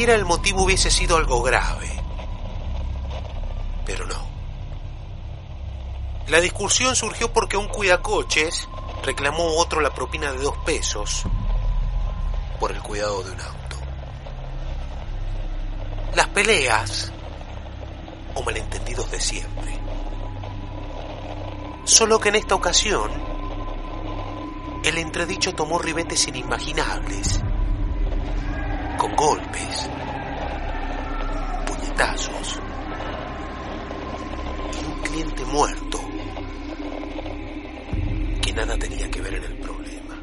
Siquiera el motivo hubiese sido algo grave. Pero no. La discusión surgió porque un cuidacoches reclamó otro la propina de dos pesos por el cuidado de un auto. Las peleas o malentendidos de siempre. Solo que en esta ocasión el entredicho tomó ribetes inimaginables con golpes, puñetazos y un cliente muerto que nada tenía que ver en el problema.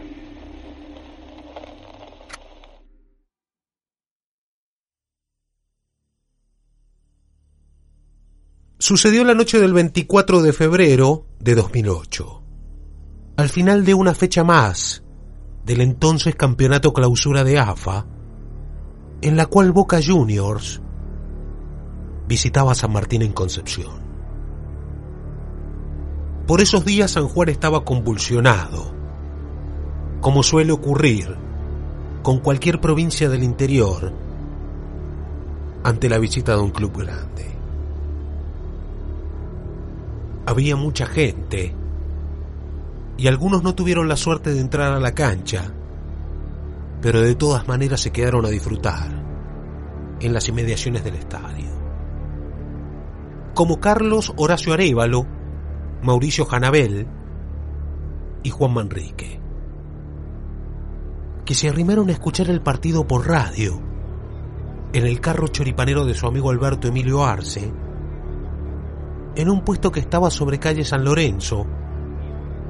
Sucedió la noche del 24 de febrero de 2008, al final de una fecha más del entonces campeonato clausura de AFA, en la cual Boca Juniors visitaba San Martín en Concepción. Por esos días San Juan estaba convulsionado, como suele ocurrir con cualquier provincia del interior ante la visita de un club grande. Había mucha gente y algunos no tuvieron la suerte de entrar a la cancha pero de todas maneras se quedaron a disfrutar en las inmediaciones del estadio. Como Carlos Horacio Arevalo, Mauricio Janabel y Juan Manrique, que se arrimaron a escuchar el partido por radio en el carro choripanero de su amigo Alberto Emilio Arce, en un puesto que estaba sobre calle San Lorenzo,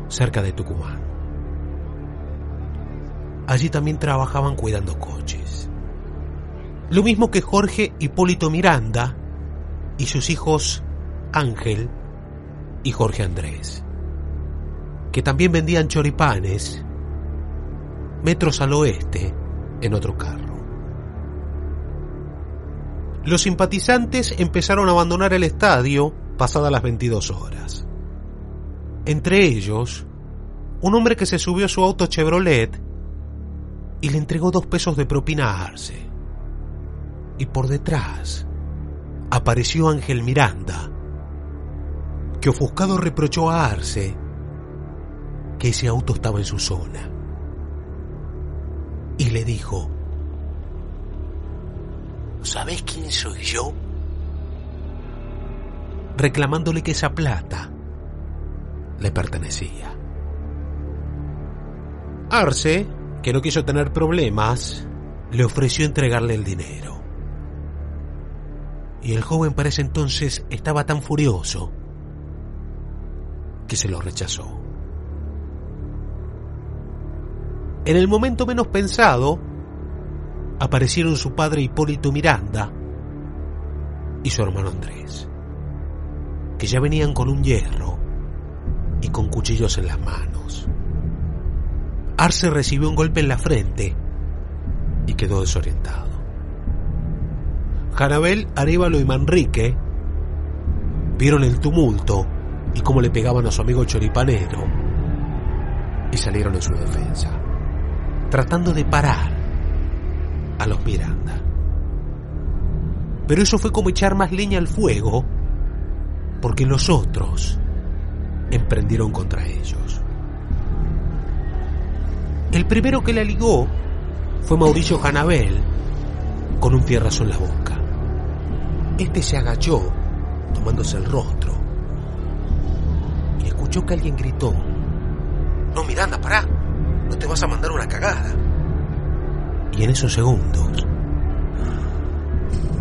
cerca de Tucumán. Allí también trabajaban cuidando coches. Lo mismo que Jorge Hipólito Miranda y sus hijos Ángel y Jorge Andrés, que también vendían choripanes metros al oeste en otro carro. Los simpatizantes empezaron a abandonar el estadio pasadas las 22 horas. Entre ellos, un hombre que se subió a su auto Chevrolet y le entregó dos pesos de propina a Arce. Y por detrás apareció Ángel Miranda, que ofuscado reprochó a Arce que ese auto estaba en su zona. Y le dijo, ¿sabes quién soy yo? Reclamándole que esa plata le pertenecía. Arce que no quiso tener problemas, le ofreció entregarle el dinero. Y el joven para ese entonces estaba tan furioso que se lo rechazó. En el momento menos pensado, aparecieron su padre Hipólito Miranda y su hermano Andrés, que ya venían con un hierro y con cuchillos en las manos. Arce recibió un golpe en la frente y quedó desorientado. Janabel, Arevalo y Manrique vieron el tumulto y cómo le pegaban a su amigo choripanero y salieron en su defensa, tratando de parar a los Miranda. Pero eso fue como echar más leña al fuego, porque los otros emprendieron contra ellos. El primero que la ligó fue Mauricio Hanabel, con un fierrazo en la boca. Este se agachó, tomándose el rostro, y escuchó que alguien gritó, No, Miranda, pará, no te vas a mandar una cagada. Y en esos segundos,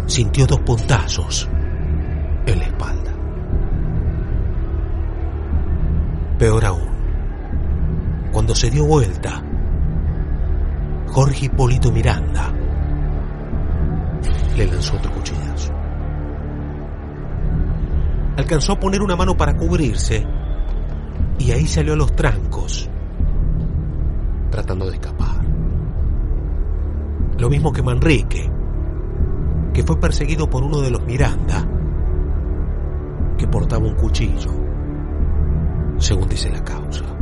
sintió dos puntazos en la espalda. Peor aún, cuando se dio vuelta, Jorge Hipólito Miranda le lanzó otro cuchillazo. Alcanzó a poner una mano para cubrirse y ahí salió a los trancos, tratando de escapar. Lo mismo que Manrique, que fue perseguido por uno de los Miranda, que portaba un cuchillo, según dice la causa.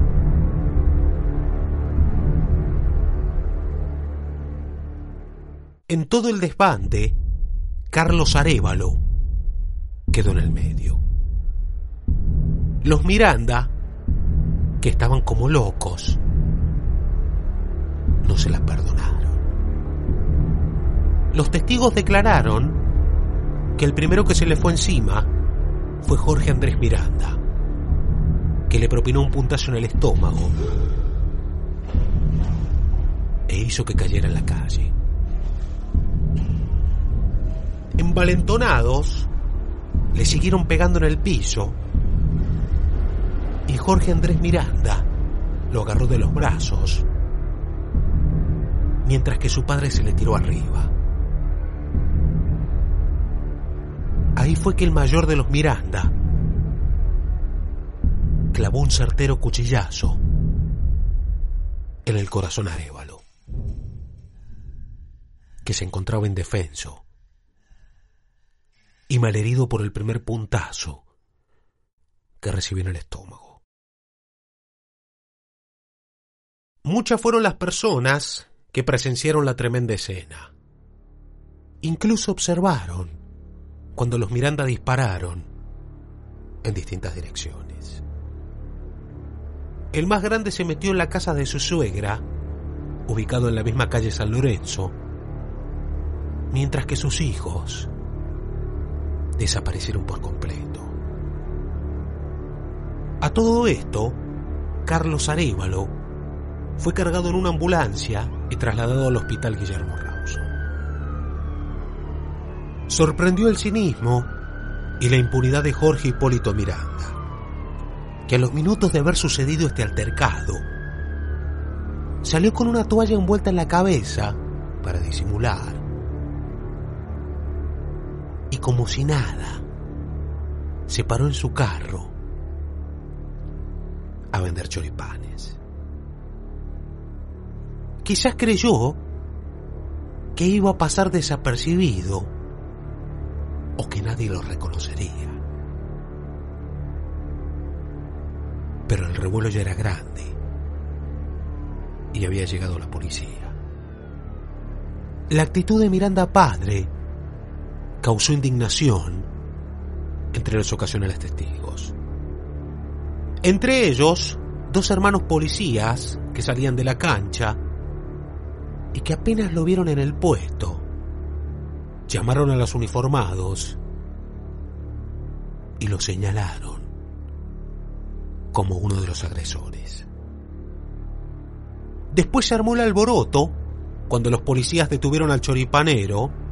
En todo el desbande, Carlos Arevalo quedó en el medio. Los Miranda, que estaban como locos, no se las perdonaron. Los testigos declararon que el primero que se le fue encima fue Jorge Andrés Miranda, que le propinó un puntazo en el estómago e hizo que cayera en la calle. Envalentonados, le siguieron pegando en el piso y Jorge Andrés Miranda lo agarró de los brazos mientras que su padre se le tiró arriba. Ahí fue que el mayor de los Miranda clavó un certero cuchillazo en el corazón arévalo, que se encontraba indefenso y malherido por el primer puntazo que recibió en el estómago. Muchas fueron las personas que presenciaron la tremenda escena. Incluso observaron cuando los Miranda dispararon en distintas direcciones. El más grande se metió en la casa de su suegra, ubicado en la misma calle San Lorenzo, mientras que sus hijos desaparecieron por completo. A todo esto, Carlos Arevalo fue cargado en una ambulancia y trasladado al hospital Guillermo Rauso. Sorprendió el cinismo y la impunidad de Jorge Hipólito Miranda, que a los minutos de haber sucedido este altercado, salió con una toalla envuelta en la cabeza para disimular. Y como si nada, se paró en su carro a vender choripanes. Quizás creyó que iba a pasar desapercibido o que nadie lo reconocería. Pero el revuelo ya era grande y había llegado la policía. La actitud de Miranda padre causó indignación entre los ocasionales testigos. Entre ellos, dos hermanos policías que salían de la cancha y que apenas lo vieron en el puesto, llamaron a los uniformados y lo señalaron como uno de los agresores. Después se armó el alboroto cuando los policías detuvieron al choripanero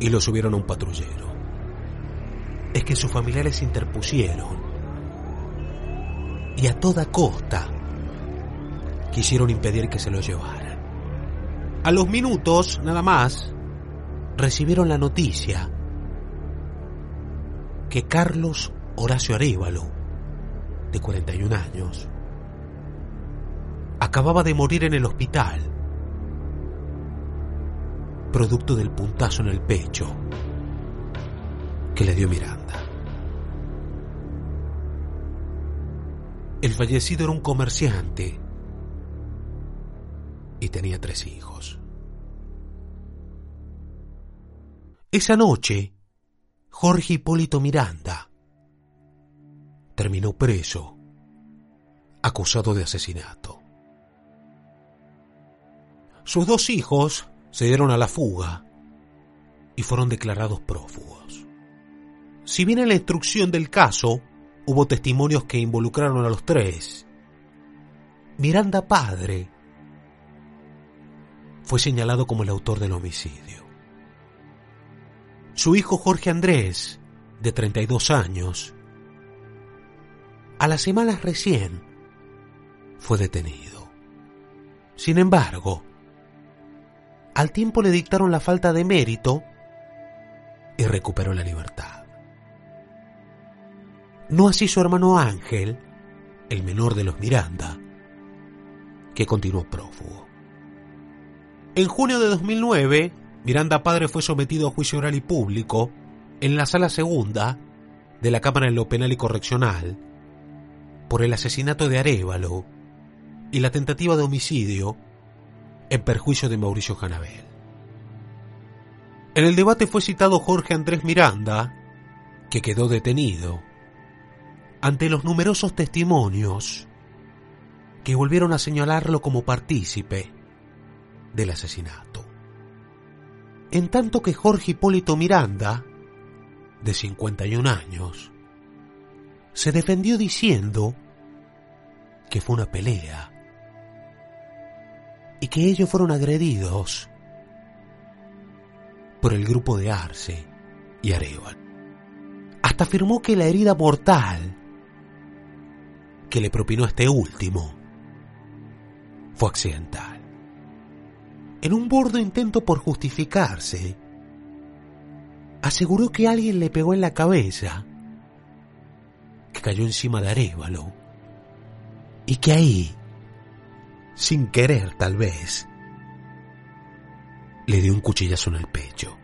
y lo subieron a un patrullero. Es que sus familiares se interpusieron y a toda costa quisieron impedir que se lo llevaran. A los minutos, nada más, recibieron la noticia que Carlos Horacio Arévalo, de 41 años, acababa de morir en el hospital, producto del puntazo en el pecho que le dio Miranda. El fallecido era un comerciante y tenía tres hijos. Esa noche, Jorge Hipólito Miranda terminó preso, acusado de asesinato. Sus dos hijos se dieron a la fuga y fueron declarados prófugos. Si bien en la instrucción del caso hubo testimonios que involucraron a los tres, Miranda padre fue señalado como el autor del homicidio. Su hijo Jorge Andrés, de 32 años, a las semanas recién, fue detenido. Sin embargo, al tiempo le dictaron la falta de mérito y recuperó la libertad. No así su hermano Ángel, el menor de los Miranda, que continuó prófugo. En junio de 2009, Miranda Padre fue sometido a juicio oral y público en la sala segunda de la Cámara de lo Penal y Correccional por el asesinato de Arevalo y la tentativa de homicidio en perjuicio de Mauricio Janabel. En el debate fue citado Jorge Andrés Miranda, que quedó detenido ante los numerosos testimonios que volvieron a señalarlo como partícipe del asesinato. En tanto que Jorge Hipólito Miranda, de 51 años, se defendió diciendo que fue una pelea y que ellos fueron agredidos por el grupo de Arce y Areval. Hasta afirmó que la herida mortal que le propinó este último fue accidental. En un bordo intento por justificarse, aseguró que alguien le pegó en la cabeza, que cayó encima de Arevalo, y que ahí, sin querer tal vez, le dio un cuchillazo en el pecho.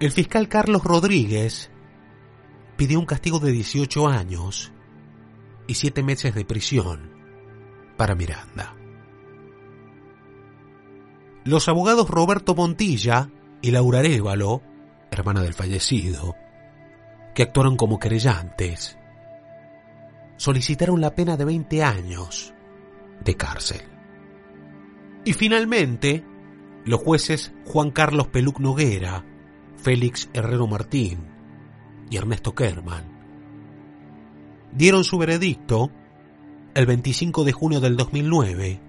El fiscal Carlos Rodríguez pidió un castigo de 18 años y 7 meses de prisión para Miranda. Los abogados Roberto Montilla y Laura Arevalo, hermana del fallecido, que actuaron como querellantes, solicitaron la pena de 20 años de cárcel. Y finalmente, los jueces Juan Carlos Peluc Noguera, Félix Herrero Martín y Ernesto Kerman dieron su veredicto el 25 de junio del 2009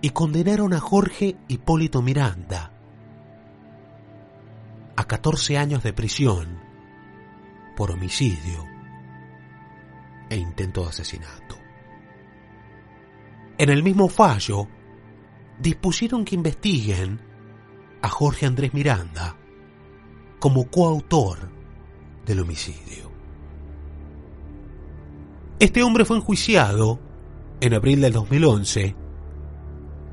y condenaron a Jorge Hipólito Miranda a 14 años de prisión por homicidio e intento de asesinato. En el mismo fallo, dispusieron que investiguen a Jorge Andrés Miranda como coautor del homicidio. Este hombre fue enjuiciado en abril del 2011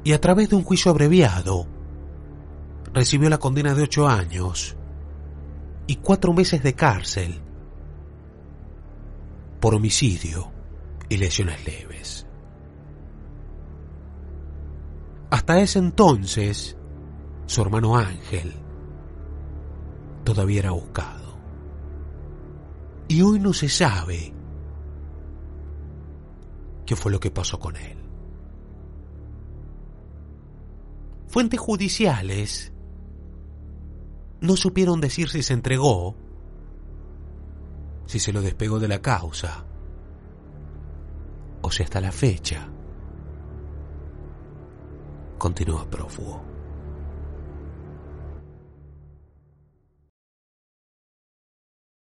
y a través de un juicio abreviado recibió la condena de ocho años y cuatro meses de cárcel por homicidio y lesiones leves. Hasta ese entonces, su hermano Ángel todavía era buscado. Y hoy no se sabe qué fue lo que pasó con él. Fuentes judiciales no supieron decir si se entregó, si se lo despegó de la causa, o si hasta la fecha continúa prófugo.